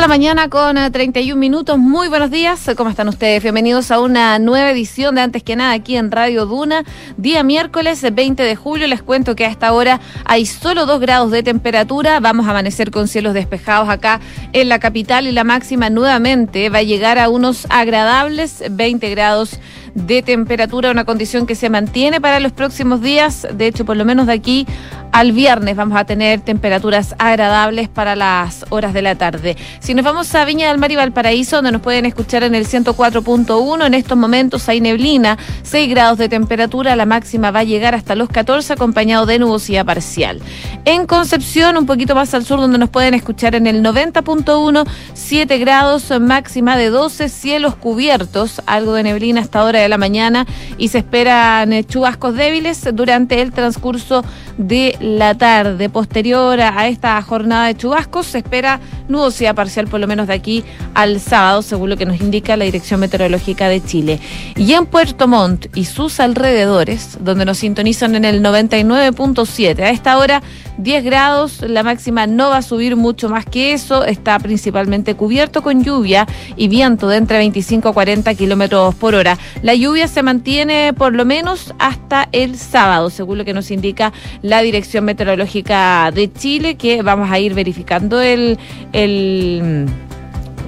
la mañana con 31 eh, minutos. Muy buenos días. ¿Cómo están ustedes? Bienvenidos a una nueva edición de Antes que nada aquí en Radio Duna. Día miércoles 20 de julio. Les cuento que a esta hora hay solo 2 grados de temperatura. Vamos a amanecer con cielos despejados acá en la capital y la máxima nuevamente va a llegar a unos agradables 20 grados de temperatura, una condición que se mantiene para los próximos días. De hecho, por lo menos de aquí al viernes vamos a tener temperaturas agradables para las horas de la tarde. Si nos vamos a Viña del Mar y Valparaíso, donde nos pueden escuchar en el 104.1, en estos momentos hay neblina, 6 grados de temperatura, la máxima va a llegar hasta los 14, acompañado de nubosidad parcial. En Concepción, un poquito más al sur, donde nos pueden escuchar en el 90.1, 7 grados, máxima de 12, cielos cubiertos, algo de neblina hasta ahora la mañana y se esperan eh, chubascos débiles durante el transcurso de la tarde. Posterior a esta jornada de chubascos se espera nubosidad parcial por lo menos de aquí al sábado, según lo que nos indica la Dirección Meteorológica de Chile. Y en Puerto Montt y sus alrededores, donde nos sintonizan en el 99.7, a esta hora 10 grados, la máxima no va a subir mucho más que eso, está principalmente cubierto con lluvia y viento de entre 25 a 40 kilómetros por hora. La lluvia se mantiene por lo menos hasta el sábado, según lo que nos indica la Dirección Meteorológica de Chile, que vamos a ir verificando el, el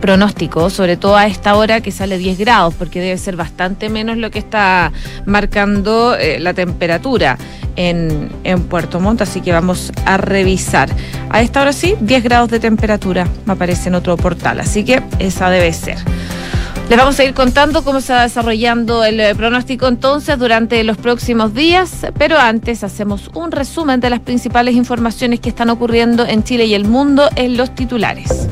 pronóstico, sobre todo a esta hora que sale 10 grados, porque debe ser bastante menos lo que está marcando eh, la temperatura en, en, Puerto Montt, así que vamos a revisar. A esta hora sí, 10 grados de temperatura me aparece en otro portal, así que esa debe ser. Les vamos a ir contando cómo se va desarrollando el eh, pronóstico entonces durante los próximos días, pero antes hacemos un resumen de las principales informaciones que están ocurriendo en Chile y el mundo en los titulares.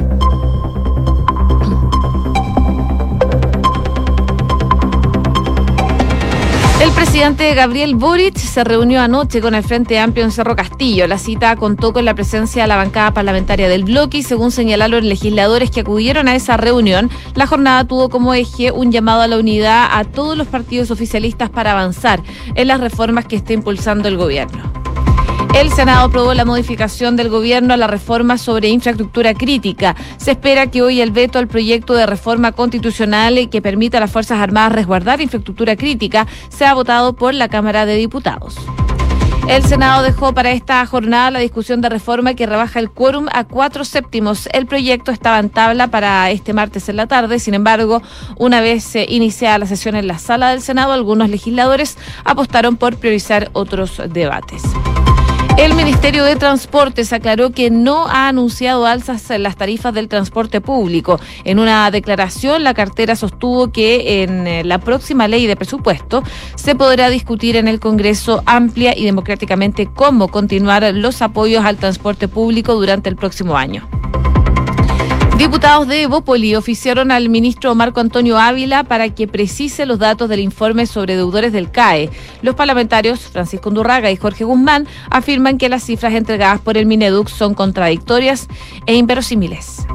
Presidente Gabriel Boric se reunió anoche con el Frente Amplio en Cerro Castillo. La cita contó con la presencia de la bancada parlamentaria del bloque y según señalaron legisladores que acudieron a esa reunión, la jornada tuvo como eje un llamado a la unidad a todos los partidos oficialistas para avanzar en las reformas que está impulsando el gobierno. El Senado aprobó la modificación del gobierno a la reforma sobre infraestructura crítica. Se espera que hoy el veto al proyecto de reforma constitucional que permita a las Fuerzas Armadas resguardar infraestructura crítica sea votado por la Cámara de Diputados. El Senado dejó para esta jornada la discusión de reforma que rebaja el quórum a cuatro séptimos. El proyecto estaba en tabla para este martes en la tarde. Sin embargo, una vez iniciada la sesión en la sala del Senado, algunos legisladores apostaron por priorizar otros debates. El Ministerio de Transportes aclaró que no ha anunciado alzas en las tarifas del transporte público. En una declaración, la cartera sostuvo que en eh, la próxima ley de presupuesto se podrá discutir en el Congreso amplia y democráticamente cómo continuar los apoyos al transporte público durante el próximo año. Diputados de Evópoli oficiaron al ministro Marco Antonio Ávila para que precise los datos del informe sobre deudores del CAE. Los parlamentarios Francisco Undurraga y Jorge Guzmán afirman que las cifras entregadas por el Mineduc son contradictorias e inverosímiles.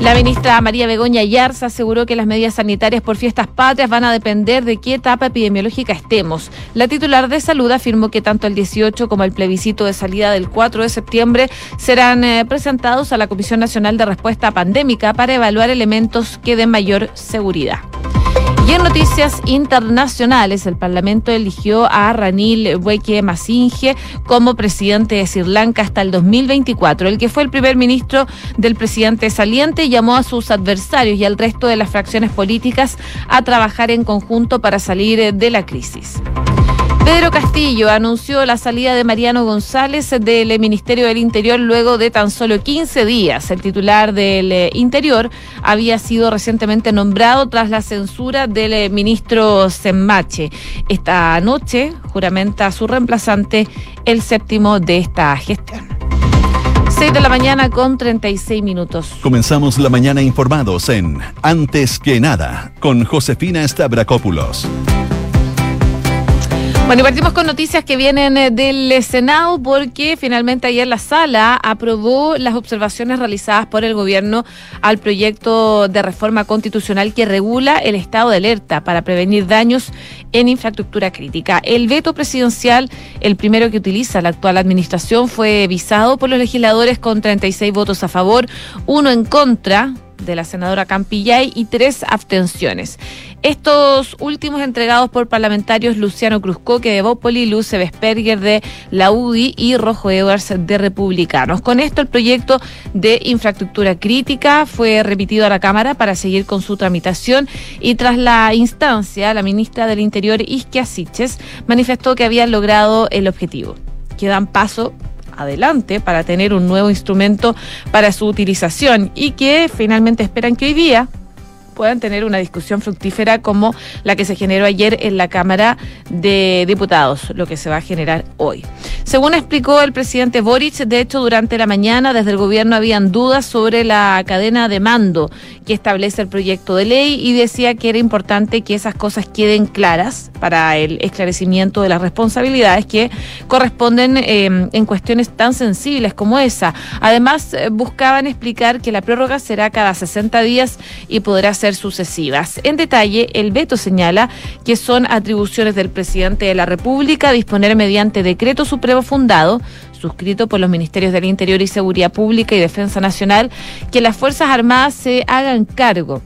La ministra María Begoña Yarza aseguró que las medidas sanitarias por fiestas patrias van a depender de qué etapa epidemiológica estemos. La titular de salud afirmó que tanto el 18 como el plebiscito de salida del 4 de septiembre serán eh, presentados a la Comisión Nacional de Respuesta Pandémica para evaluar elementos que den mayor seguridad. Y en noticias internacionales, el Parlamento eligió a Ranil Wickremesinghe como presidente de Sri Lanka hasta el 2024. El que fue el primer ministro del presidente saliente llamó a sus adversarios y al resto de las fracciones políticas a trabajar en conjunto para salir de la crisis. Pedro Castillo anunció la salida de Mariano González del Ministerio del Interior luego de tan solo 15 días. El titular del eh, Interior había sido recientemente nombrado tras la censura del eh, ministro Semmache. Esta noche juramenta a su reemplazante el séptimo de esta gestión. 6 de la mañana con 36 minutos. Comenzamos la mañana informados en Antes que nada con Josefina Stavrakopoulos. Bueno, y partimos con noticias que vienen eh, del Senado porque finalmente ayer la sala aprobó las observaciones realizadas por el gobierno al proyecto de reforma constitucional que regula el estado de alerta para prevenir daños en infraestructura crítica. El veto presidencial, el primero que utiliza la actual administración, fue visado por los legisladores con 36 votos a favor, uno en contra de la senadora Campillay y tres abstenciones. Estos últimos entregados por parlamentarios Luciano Cruzcoque de Bópoli, Luce Vesperger de la UDI y Rojo Edwards de Republicanos. Con esto el proyecto de infraestructura crítica fue remitido a la Cámara para seguir con su tramitación y tras la instancia, la ministra del Interior, Isquia Siches, manifestó que habían logrado el objetivo. Quedan paso adelante para tener un nuevo instrumento para su utilización y que finalmente esperan que hoy día puedan tener una discusión fructífera como la que se generó ayer en la Cámara de Diputados, lo que se va a generar hoy. Según explicó el presidente Boric, de hecho, durante la mañana desde el gobierno habían dudas sobre la cadena de mando que establece el proyecto de ley y decía que era importante que esas cosas queden claras para el esclarecimiento de las responsabilidades que corresponden eh, en cuestiones tan sensibles como esa. Además, eh, buscaban explicar que la prórroga será cada 60 días y podrá ser sucesivas. En detalle, el veto señala que son atribuciones del presidente de la República disponer mediante decreto supremo fundado suscrito por los Ministerios del Interior y Seguridad Pública y Defensa Nacional, que las Fuerzas Armadas se hagan cargo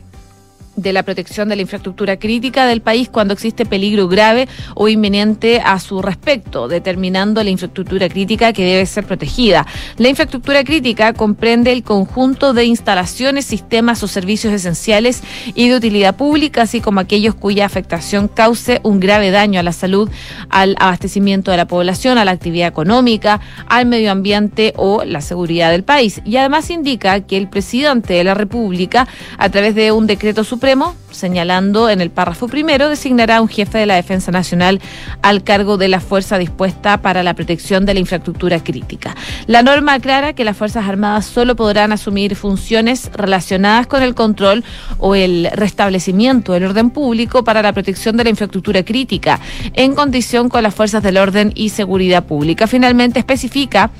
de la protección de la infraestructura crítica del país cuando existe peligro grave o inminente a su respecto, determinando la infraestructura crítica que debe ser protegida. La infraestructura crítica comprende el conjunto de instalaciones, sistemas o servicios esenciales y de utilidad pública, así como aquellos cuya afectación cause un grave daño a la salud, al abastecimiento de la población, a la actividad económica, al medio ambiente o la seguridad del país. Y además indica que el presidente de la República, a través de un decreto supremo, Supremo señalando en el párrafo primero, designará un jefe de la Defensa Nacional al cargo de la fuerza dispuesta para la protección de la infraestructura crítica. La norma aclara que las Fuerzas Armadas solo podrán asumir funciones relacionadas con el control o el restablecimiento del orden público para la protección de la infraestructura crítica, en condición con las fuerzas del orden y seguridad pública. Finalmente especifica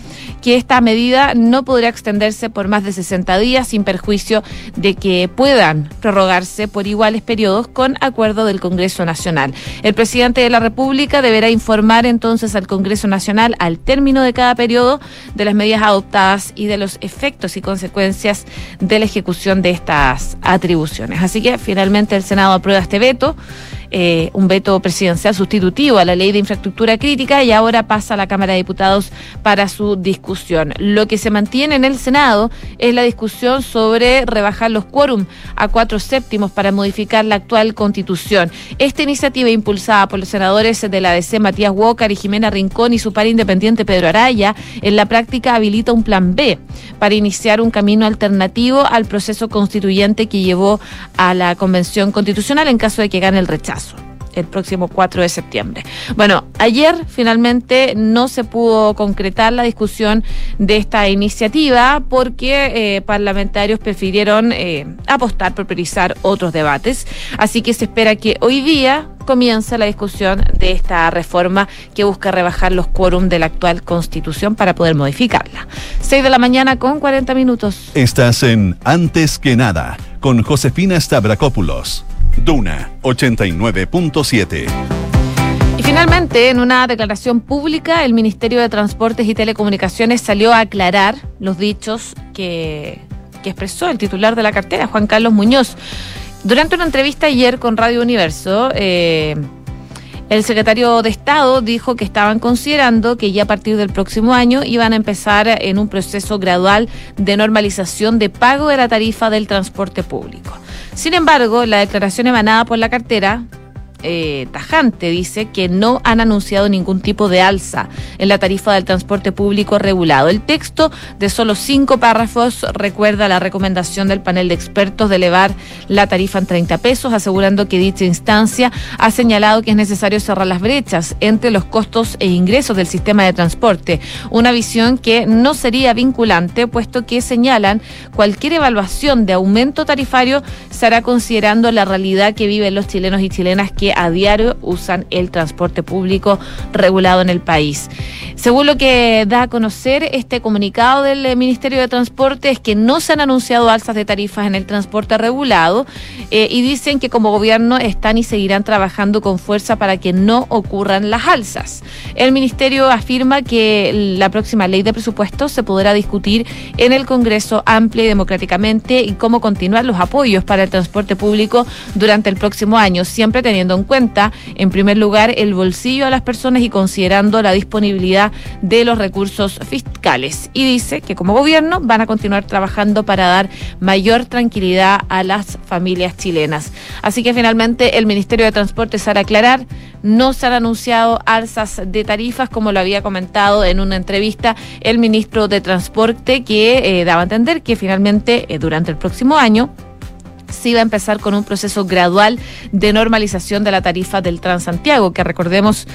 que esta medida no podrá extenderse por más de 60 días sin perjuicio de que puedan prorrogarse por periodos con acuerdo del Congreso Nacional. El presidente de la República deberá informar entonces al Congreso Nacional al término de cada periodo de las medidas adoptadas y de los efectos y consecuencias de la ejecución de estas atribuciones. Así que finalmente el Senado aprueba este veto. Eh, un veto presidencial sustitutivo a la ley de infraestructura crítica y ahora pasa a la Cámara de Diputados para su discusión. Lo que se mantiene en el Senado es la discusión sobre rebajar los quórum a cuatro séptimos para modificar la actual constitución. Esta iniciativa impulsada por los senadores de la DC Matías Walker y Jimena Rincón y su par independiente Pedro Araya, en la práctica habilita un plan B para iniciar un camino alternativo al proceso constituyente que llevó a la Convención Constitucional en caso de que gane el rechazo el próximo 4 de septiembre. Bueno, ayer finalmente no se pudo concretar la discusión de esta iniciativa porque eh, parlamentarios prefirieron eh, apostar por priorizar otros debates. Así que se espera que hoy día comience la discusión de esta reforma que busca rebajar los quórum de la actual constitución para poder modificarla. 6 de la mañana con 40 minutos. Estás en Antes que nada con Josefina Stavrakopoulos. Duna 89.7. Y finalmente, en una declaración pública, el Ministerio de Transportes y Telecomunicaciones salió a aclarar los dichos que, expresó el titular de la cartera, Juan Carlos Muñoz. Durante una entrevista ayer con Radio Universo, eh, el secretario de Estado dijo que estaban considerando que ya a partir del próximo año iban a empezar en un proceso gradual de normalización de pago de la tarifa del transporte público. Sin embargo, la declaración emanada por la cartera eh, tajante dice que no han anunciado ningún tipo de alza en la tarifa del transporte público regulado. El texto de solo cinco párrafos recuerda la recomendación del panel de expertos de elevar la tarifa en 30 pesos, asegurando que dicha instancia ha señalado que es necesario cerrar las brechas entre los costos e ingresos del sistema de transporte, una visión que no sería vinculante, puesto que señalan cualquier evaluación de aumento tarifario se hará considerando la realidad que viven los chilenos y chilenas que a diario usan el transporte público regulado en el país. Según lo que da a conocer este comunicado del eh, Ministerio de Transporte es que no se han anunciado alzas de tarifas en el transporte regulado eh, y dicen que como gobierno están y seguirán trabajando con fuerza para que no ocurran las alzas. El Ministerio afirma que la próxima ley de presupuestos se podrá discutir en el Congreso amplia y democráticamente y cómo continuar los apoyos para el transporte público durante el próximo año, siempre teniendo en cuenta, en primer lugar, el bolsillo a las personas y considerando la disponibilidad de los recursos fiscales. Y dice que como gobierno van a continuar trabajando para dar mayor tranquilidad a las familias chilenas. Así que finalmente el Ministerio de Transporte sale aclarar, no se han anunciado alzas de tarifas, como lo había comentado en una entrevista el ministro de Transporte, que eh, daba a entender que finalmente eh, durante el próximo año sí va a empezar con un proceso gradual de normalización de la tarifa del Transantiago, que recordemos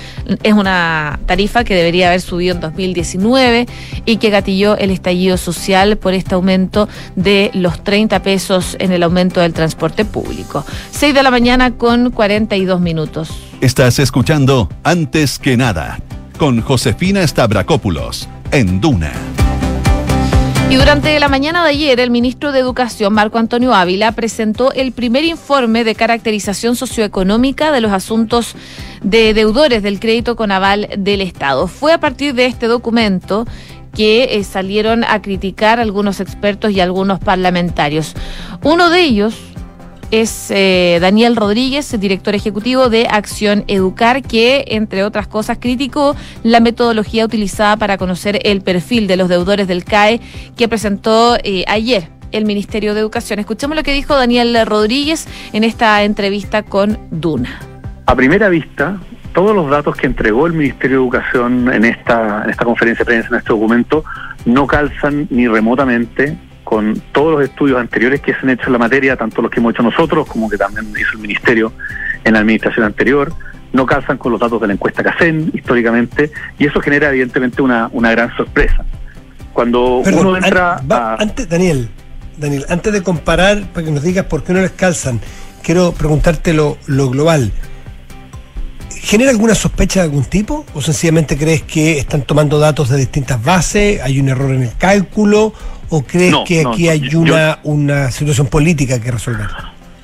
es una tarifa que debería haber subido en 2019 y que gatilló el estallido social por este aumento de los 30 pesos en el aumento del transporte público. 6 de la mañana con 42 minutos. Estás escuchando Antes que nada con Josefina Stavrakopoulos en Duna. Y durante la mañana de ayer, el ministro de Educación, Marco Antonio Ávila, presentó el primer informe de caracterización socioeconómica de los asuntos de deudores del crédito con aval del Estado. Fue a partir de este documento que eh, salieron a criticar algunos expertos y algunos parlamentarios. Uno de ellos, es eh, Daniel Rodríguez, director ejecutivo de Acción Educar, que, entre otras cosas, criticó la metodología utilizada para conocer el perfil de los deudores del CAE que presentó eh, ayer el Ministerio de Educación. Escuchemos lo que dijo Daniel Rodríguez en esta entrevista con Duna. A primera vista, todos los datos que entregó el Ministerio de Educación en esta, en esta conferencia de prensa, en este documento, no calzan ni remotamente con todos los estudios anteriores que se han hecho en la materia, tanto los que hemos hecho nosotros como que también hizo el Ministerio en la administración anterior, no calzan con los datos de la encuesta CACEN históricamente y eso genera evidentemente una, una gran sorpresa. Cuando uno entra Antes, Daniel, Daniel, antes de comparar, para que nos digas por qué no les calzan, quiero preguntarte lo, lo global. ¿Genera alguna sospecha de algún tipo? ¿O sencillamente crees que están tomando datos de distintas bases? ¿Hay un error en el cálculo? ¿O crees que aquí hay una, una situación política que resolver?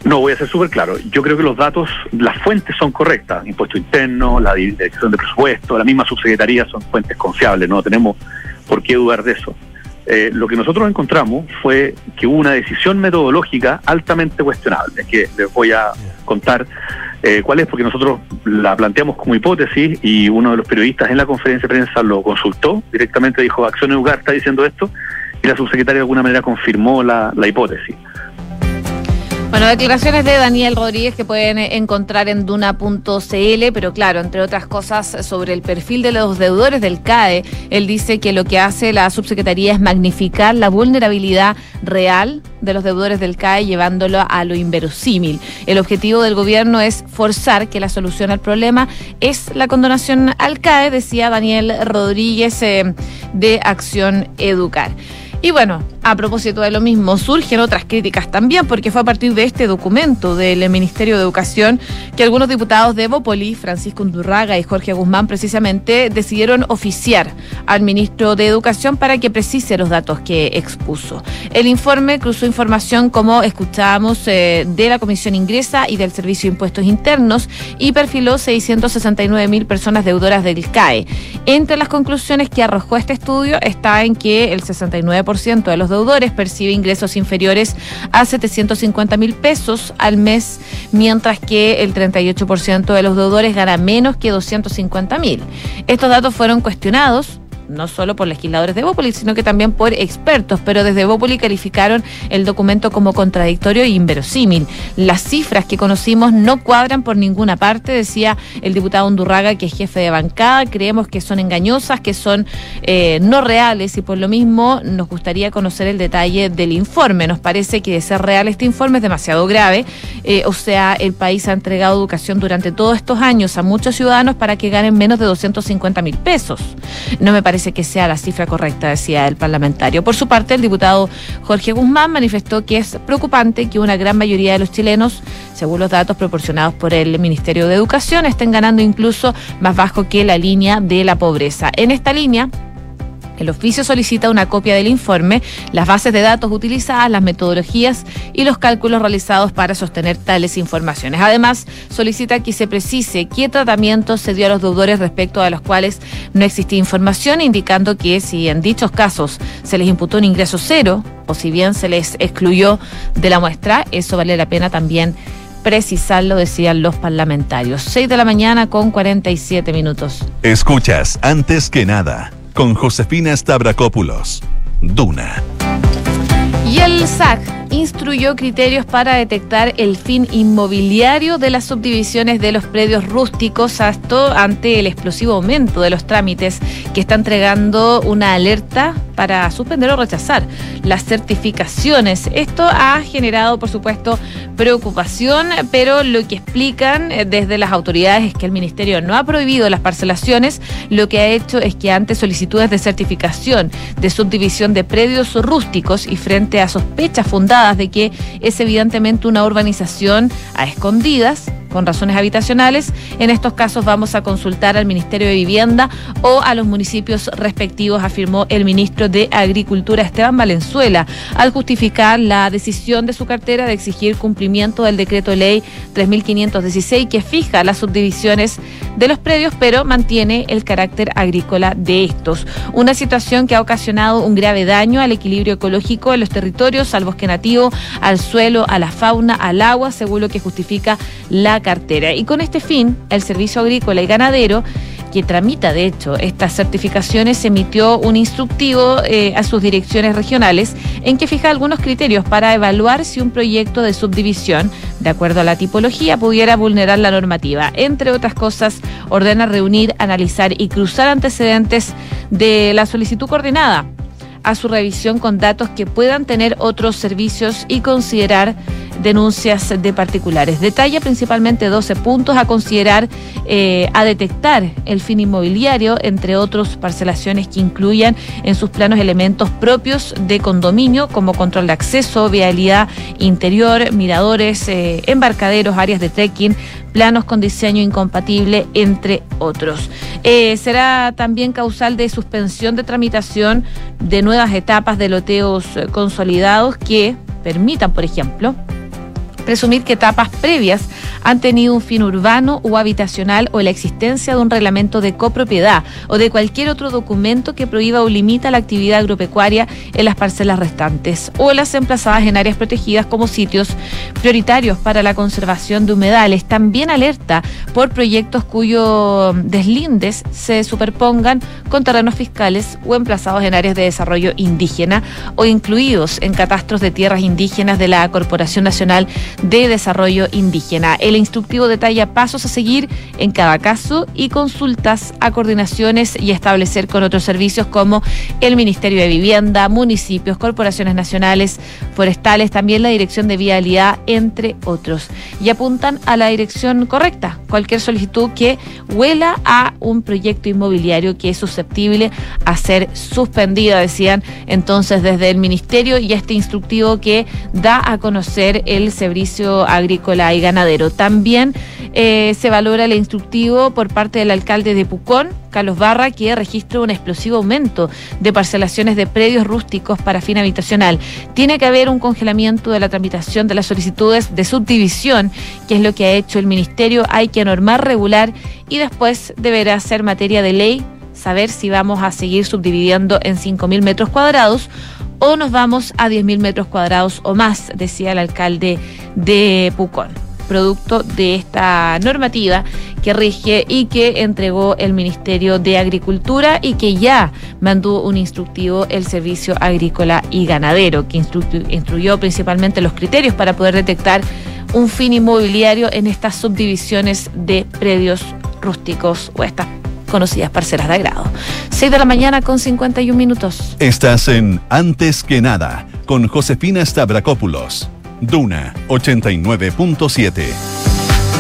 No, voy a ser súper claro. Yo creo que los datos, las fuentes son correctas. Impuesto interno, la dirección de presupuesto, la misma subsecretaría son fuentes confiables. No tenemos por qué dudar de eso. Eh, lo que nosotros encontramos fue que hubo una decisión metodológica altamente cuestionable, que les voy a contar eh, cuál es, porque nosotros la planteamos como hipótesis y uno de los periodistas en la conferencia de prensa lo consultó directamente, dijo, Acción Educar está diciendo esto, y la subsecretaria de alguna manera confirmó la, la hipótesis. Bueno, declaraciones de Daniel Rodríguez que pueden encontrar en duna.cl, pero claro, entre otras cosas sobre el perfil de los deudores del CAE, él dice que lo que hace la subsecretaría es magnificar la vulnerabilidad real de los deudores del CAE llevándolo a lo inverosímil. El objetivo del gobierno es forzar que la solución al problema es la condonación al CAE, decía Daniel Rodríguez eh, de Acción Educar. Y bueno, a propósito de lo mismo, surgen otras críticas también, porque fue a partir de este documento del Ministerio de Educación que algunos diputados de Bópoli, Francisco Undurraga y Jorge Guzmán, precisamente decidieron oficiar al ministro de Educación para que precise los datos que expuso. El informe cruzó información, como escuchábamos, eh, de la Comisión Ingresa y del Servicio de Impuestos Internos y perfiló 669 mil personas deudoras del CAE. Entre las conclusiones que arrojó este estudio está en que el 69% de los deudores percibe ingresos inferiores a 750 mil pesos al mes, mientras que el 38% de los deudores gana menos que 250 mil. Estos datos fueron cuestionados no solo por legisladores de Bópoli, sino que también por expertos, pero desde Bópoli calificaron el documento como contradictorio e inverosímil. Las cifras que conocimos no cuadran por ninguna parte, decía el diputado Undurraga, que es jefe de bancada, creemos que son engañosas, que son eh, no reales y por lo mismo nos gustaría conocer el detalle del informe. Nos parece que de ser real este informe es demasiado grave, eh, o sea, el país ha entregado educación durante todos estos años a muchos ciudadanos para que ganen menos de 250 mil pesos. No me parece parece que sea la cifra correcta, decía el parlamentario. Por su parte, el diputado Jorge Guzmán manifestó que es preocupante que una gran mayoría de los chilenos, según los datos proporcionados por el Ministerio de Educación, estén ganando incluso más bajo que la línea de la pobreza. En esta línea, el oficio solicita una copia del informe, las bases de datos utilizadas, las metodologías y los cálculos realizados para sostener tales informaciones. Además, solicita que se precise qué tratamiento se dio a los deudores respecto a los cuales no existía información, indicando que si en dichos casos se les imputó un ingreso cero o si bien se les excluyó de la muestra, eso vale la pena también precisarlo, decían los parlamentarios. 6 de la mañana con 47 minutos. Escuchas, antes que nada con Josefina Stavrakopoulos. Duna. Y el SAC instruyó criterios para detectar el fin inmobiliario de las subdivisiones de los predios rústicos hasta ante el explosivo aumento de los trámites que está entregando una alerta para suspender o rechazar las certificaciones. Esto ha generado, por supuesto, preocupación, pero lo que explican eh, desde las autoridades es que el Ministerio no ha prohibido las parcelaciones, lo que ha hecho es que ante solicitudes de certificación de subdivisión de predios rústicos y frente a sospechas fundadas de que es evidentemente una urbanización a escondidas, con razones habitacionales. En estos casos vamos a consultar al Ministerio de Vivienda o a los municipios respectivos, afirmó el ministro de Agricultura Esteban Valenzuela, al justificar la decisión de su cartera de exigir cumplimiento del decreto ley 3516 que fija las subdivisiones de los predios, pero mantiene el carácter agrícola de estos. Una situación que ha ocasionado un grave daño al equilibrio ecológico en los territorios, al bosque nativo, al suelo, a la fauna, al agua, según lo que justifica la cartera. Y con este fin, el Servicio Agrícola y Ganadero que tramita, de hecho, estas certificaciones, emitió un instructivo eh, a sus direcciones regionales en que fija algunos criterios para evaluar si un proyecto de subdivisión, de acuerdo a la tipología, pudiera vulnerar la normativa. Entre otras cosas, ordena reunir, analizar y cruzar antecedentes de la solicitud coordinada a su revisión con datos que puedan tener otros servicios y considerar denuncias de particulares. Detalla principalmente 12 puntos a considerar, eh, a detectar el fin inmobiliario, entre otros parcelaciones que incluyan en sus planos elementos propios de condominio como control de acceso, vialidad interior, miradores, eh, embarcaderos, áreas de trekking, planos con diseño incompatible, entre otros. Eh, será también causal de suspensión de tramitación de nuevas etapas de loteos consolidados que permitan, por ejemplo, presumir que etapas previas han tenido un fin urbano o habitacional o la existencia de un reglamento de copropiedad o de cualquier otro documento que prohíba o limita la actividad agropecuaria en las parcelas restantes o las emplazadas en áreas protegidas como sitios prioritarios para la conservación de humedales. También alerta por proyectos cuyos deslindes se superpongan con terrenos fiscales o emplazados en áreas de desarrollo indígena o incluidos en catastros de tierras indígenas de la Corporación Nacional de Desarrollo Indígena. El instructivo detalla pasos a seguir en cada caso y consultas a coordinaciones y establecer con otros servicios como el Ministerio de Vivienda, municipios, corporaciones nacionales, forestales, también la Dirección de Vialidad, entre otros. Y apuntan a la dirección correcta. Cualquier solicitud que huela a un proyecto inmobiliario que es susceptible a ser suspendida, decían entonces desde el Ministerio y este instructivo que da a conocer el Servicio Agrícola y Ganadero. También eh, se valora el instructivo por parte del alcalde de Pucón, Carlos Barra, que registra un explosivo aumento de parcelaciones de predios rústicos para fin habitacional. Tiene que haber un congelamiento de la tramitación de las solicitudes de subdivisión, que es lo que ha hecho el Ministerio. Hay que normar, regular y después deberá ser materia de ley saber si vamos a seguir subdividiendo en 5.000 metros cuadrados o nos vamos a 10.000 metros cuadrados o más, decía el alcalde de Pucón producto de esta normativa que rige y que entregó el Ministerio de Agricultura y que ya mandó un instructivo el Servicio Agrícola y Ganadero, que instruyó principalmente los criterios para poder detectar un fin inmobiliario en estas subdivisiones de predios rústicos o estas conocidas parcelas de agrado. 6 de la mañana con 51 minutos. Estás en Antes que nada con Josefina Stavrakopoulos. Duna 89.7.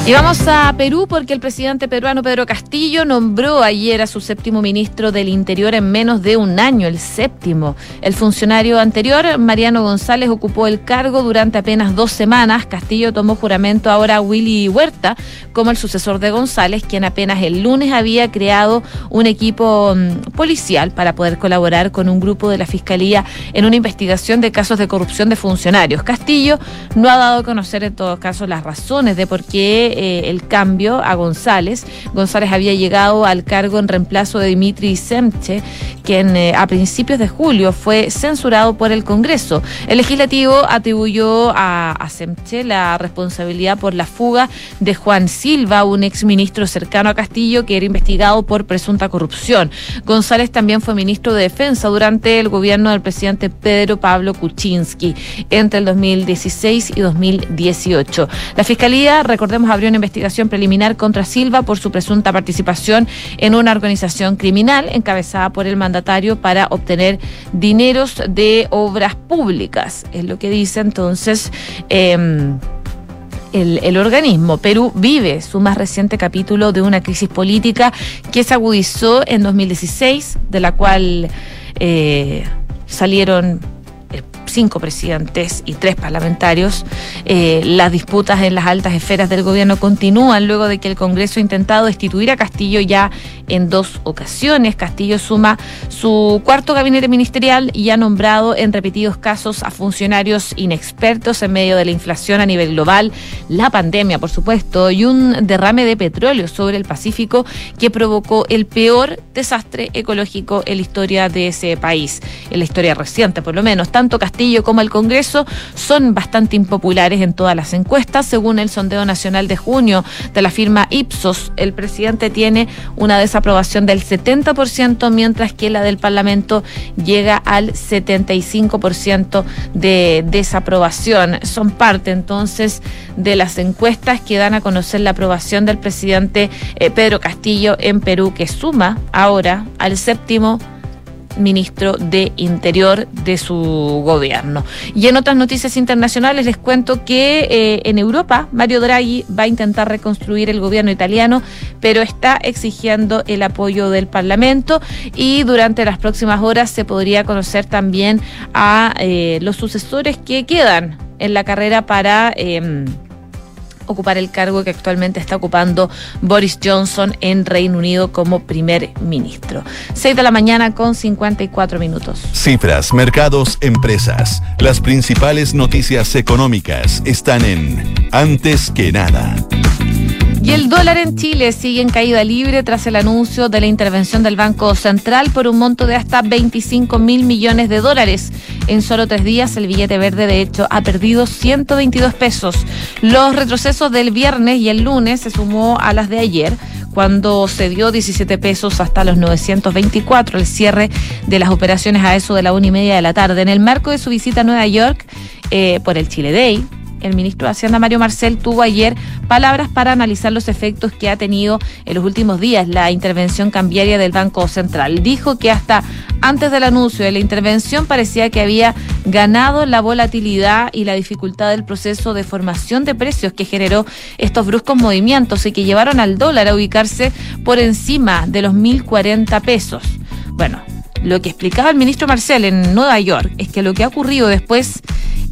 Y vamos a Perú porque el presidente peruano Pedro Castillo nombró ayer a su séptimo ministro del Interior en menos de un año, el séptimo. El funcionario anterior, Mariano González, ocupó el cargo durante apenas dos semanas. Castillo tomó juramento ahora a Willy Huerta como el sucesor de González, quien apenas el lunes había creado un equipo mm, policial para poder colaborar con un grupo de la Fiscalía en una investigación de casos de corrupción de funcionarios. Castillo no ha dado a conocer en todo caso las razones de por qué eh, el cambio a González. González había llegado al cargo en reemplazo de Dimitri Semche, quien eh, a principios de julio fue censurado por el Congreso. El legislativo atribuyó a, a Semche la responsabilidad por la fuga de Juan Silva, un exministro cercano a Castillo que era investigado por presunta corrupción. González también fue ministro de Defensa durante el gobierno del presidente Pedro Pablo Kuczynski entre el 2016 y 2018. La Fiscalía, recordemos, abrió una investigación preliminar contra Silva por su presunta participación en una organización criminal encabezada por el mandatario para obtener dineros de obras públicas. Es lo que dice entonces. El, el, organismo. Perú vive su más reciente capítulo de una crisis política que se agudizó en 2016, de la cual eh, salieron cinco presidentes y tres parlamentarios. Eh, las disputas en las altas esferas del gobierno continúan luego de que el Congreso ha intentado destituir a Castillo ya en dos ocasiones. Castillo suma su cuarto gabinete ministerial y ha nombrado en repetidos casos a funcionarios inexpertos en medio de la inflación a nivel global, la pandemia, por supuesto, y un derrame de petróleo sobre el Pacífico que provocó el peor desastre ecológico en la historia de ese país, en la historia reciente por lo menos. Tanto Castillo como el Congreso son bastante impopulares en todas las encuestas. Según el sondeo nacional de junio de la firma Ipsos, el presidente tiene una desaprobación del 70%, mientras que la del Parlamento llega al 75% de desaprobación. Son parte entonces de las encuestas que dan a conocer la aprobación del presidente eh, Pedro Castillo en Perú, que suma ahora al séptimo ministro de Interior de su gobierno. Y en otras noticias internacionales les cuento que eh, en Europa Mario Draghi va a intentar reconstruir el gobierno italiano, pero está exigiendo el apoyo del Parlamento y durante las próximas horas se podría conocer también a eh, los sucesores que quedan en la carrera para... Eh, ocupar el cargo que actualmente está ocupando Boris Johnson en Reino Unido como primer ministro. 6 de la mañana con 54 minutos. Cifras, mercados, empresas. Las principales noticias económicas están en Antes que nada. Y el dólar en Chile sigue en caída libre tras el anuncio de la intervención del Banco Central por un monto de hasta 25 mil millones de dólares. En solo tres días el billete verde de hecho ha perdido 122 pesos. Los retrocesos del viernes y el lunes se sumó a las de ayer cuando se dio 17 pesos hasta los 924 el cierre de las operaciones a eso de la una y media de la tarde. En el marco de su visita a Nueva York eh, por el Chile Day, el ministro de Hacienda Mario Marcel tuvo ayer palabras para analizar los efectos que ha tenido en los últimos días la intervención cambiaria del Banco Central. Dijo que hasta antes del anuncio de la intervención parecía que había ganado la volatilidad y la dificultad del proceso de formación de precios que generó estos bruscos movimientos y que llevaron al dólar a ubicarse por encima de los 1.040 pesos. Bueno, lo que explicaba el ministro Marcel en Nueva York es que lo que ha ocurrido después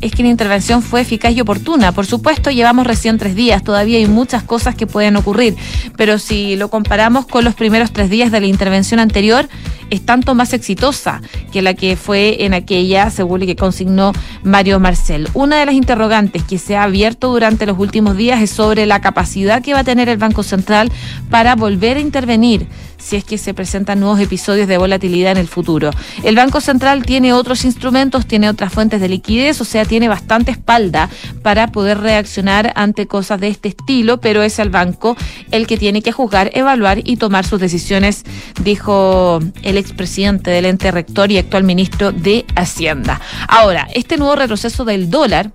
es que la intervención fue eficaz y oportuna. Por supuesto, llevamos recién tres días, todavía hay muchas cosas que pueden ocurrir, pero si lo comparamos con los primeros tres días de la intervención anterior, es tanto más exitosa que la que fue en aquella, según lo que consignó Mario Marcel. Una de las interrogantes que se ha abierto durante los últimos días es sobre la capacidad que va a tener el Banco Central para volver a intervenir si es que se presentan nuevos episodios de volatilidad en el futuro. El Banco Central tiene otros instrumentos, tiene otras fuentes de liquidez, o sea, tiene bastante espalda para poder reaccionar ante cosas de este estilo, pero es el banco el que tiene que juzgar, evaluar y tomar sus decisiones, dijo el expresidente del ente rector y actual ministro de Hacienda. Ahora, este nuevo retroceso del dólar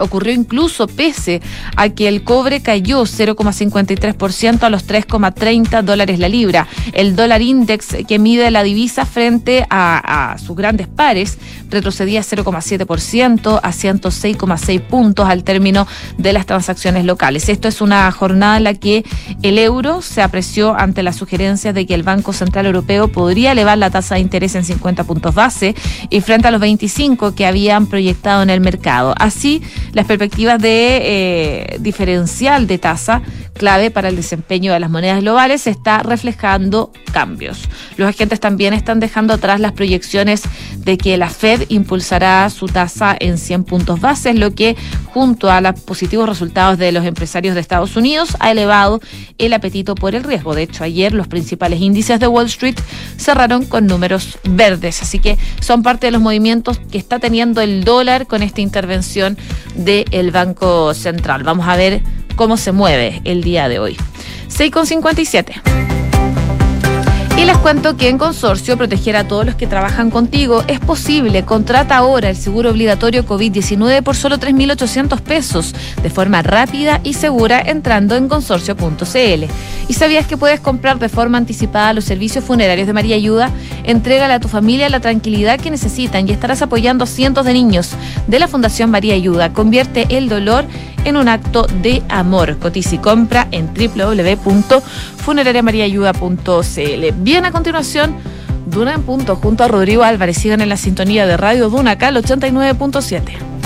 ocurrió incluso pese a que el cobre cayó 0,53% a los 3,30 dólares la libra. El dólar index que mide la divisa frente a, a sus grandes pares retrocedía 0,7% a 106,6 puntos al término de las transacciones locales. Esto es una jornada en la que el euro se apreció ante las sugerencias de que el Banco Central Europeo podría elevar la tasa de interés en 50 puntos base y frente a los 25 que habían proyectado en el mercado. Así, las perspectivas de eh, diferencial de tasa clave para el desempeño de las monedas globales está reflejando cambios. Los agentes también están dejando atrás las proyecciones de que la Fed impulsará su tasa en 100 puntos bases, lo que junto a los positivos resultados de los empresarios de Estados Unidos ha elevado el apetito por el riesgo. De hecho, ayer los principales índices de Wall Street cerraron con números verdes, así que son parte de los movimientos que está teniendo el dólar con esta intervención del Banco Central. Vamos a ver cómo se mueve el día de hoy. 6,57. Y les cuento que en Consorcio proteger a todos los que trabajan contigo es posible. Contrata ahora el seguro obligatorio COVID-19 por solo 3.800 pesos, de forma rápida y segura entrando en consorcio.cl. ¿Y sabías que puedes comprar de forma anticipada los servicios funerarios de María Ayuda? Entrégale a tu familia la tranquilidad que necesitan y estarás apoyando a cientos de niños de la Fundación María Ayuda. Convierte el dolor en un acto de amor. Cotiza y compra en www.funerariamariaayuda.cl. Bien, a continuación, Duna en punto junto a Rodrigo Álvarez. Sigan en la sintonía de Radio Duna acá, el 89.7.